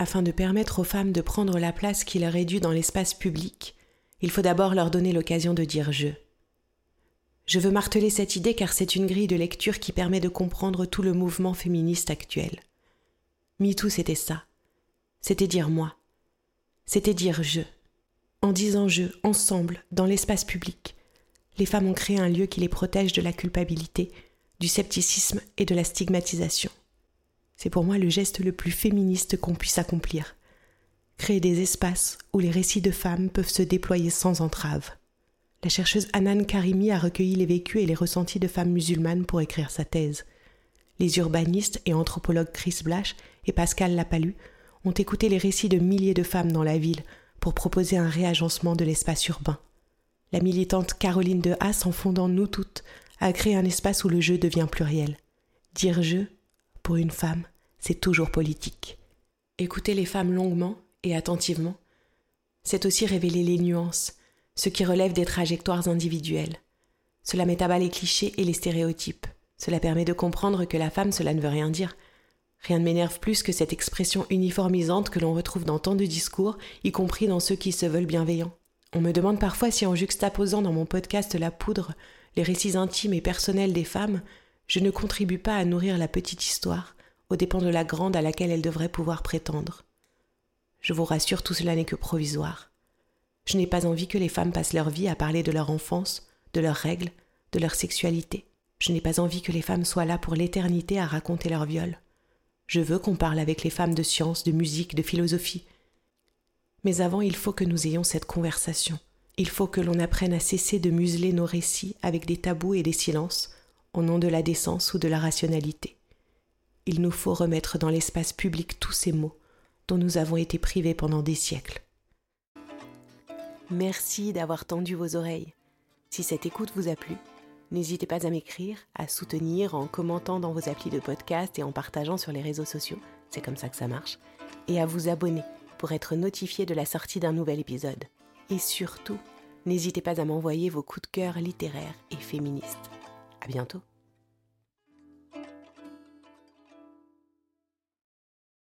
Afin de permettre aux femmes de prendre la place qui leur est due dans l'espace public, il faut d'abord leur donner l'occasion de dire je. Je veux marteler cette idée car c'est une grille de lecture qui permet de comprendre tout le mouvement féministe actuel. MeToo, c'était ça. C'était dire moi. C'était dire je. En disant je, ensemble, dans l'espace public, les femmes ont créé un lieu qui les protège de la culpabilité, du scepticisme et de la stigmatisation. C'est pour moi le geste le plus féministe qu'on puisse accomplir. Créer des espaces où les récits de femmes peuvent se déployer sans entrave. La chercheuse Anan Karimi a recueilli les vécus et les ressentis de femmes musulmanes pour écrire sa thèse. Les urbanistes et anthropologues Chris Blash et Pascal Lapalu ont écouté les récits de milliers de femmes dans la ville pour proposer un réagencement de l'espace urbain. La militante Caroline de Haas, en fondant Nous toutes, a créé un espace où le jeu devient pluriel. Dire je, pour une femme, c'est toujours politique. Écouter les femmes longuement et attentivement, c'est aussi révéler les nuances, ce qui relève des trajectoires individuelles. Cela met à bas les clichés et les stéréotypes. Cela permet de comprendre que la femme, cela ne veut rien dire. Rien ne m'énerve plus que cette expression uniformisante que l'on retrouve dans tant de discours, y compris dans ceux qui se veulent bienveillants. On me demande parfois si en juxtaposant dans mon podcast La Poudre les récits intimes et personnels des femmes, je ne contribue pas à nourrir la petite histoire, aux dépens de la grande à laquelle elle devrait pouvoir prétendre. Je vous rassure, tout cela n'est que provisoire. Je n'ai pas envie que les femmes passent leur vie à parler de leur enfance, de leurs règles, de leur sexualité. Je n'ai pas envie que les femmes soient là pour l'éternité à raconter leur viol. Je veux qu'on parle avec les femmes de science, de musique, de philosophie. Mais avant, il faut que nous ayons cette conversation. Il faut que l'on apprenne à cesser de museler nos récits avec des tabous et des silences, au nom de la décence ou de la rationalité. Il nous faut remettre dans l'espace public tous ces mots dont nous avons été privés pendant des siècles. Merci d'avoir tendu vos oreilles. Si cette écoute vous a plu, n'hésitez pas à m'écrire, à soutenir en commentant dans vos applis de podcast et en partageant sur les réseaux sociaux, c'est comme ça que ça marche, et à vous abonner pour être notifié de la sortie d'un nouvel épisode. Et surtout, n'hésitez pas à m'envoyer vos coups de cœur littéraires et féministes. À bientôt.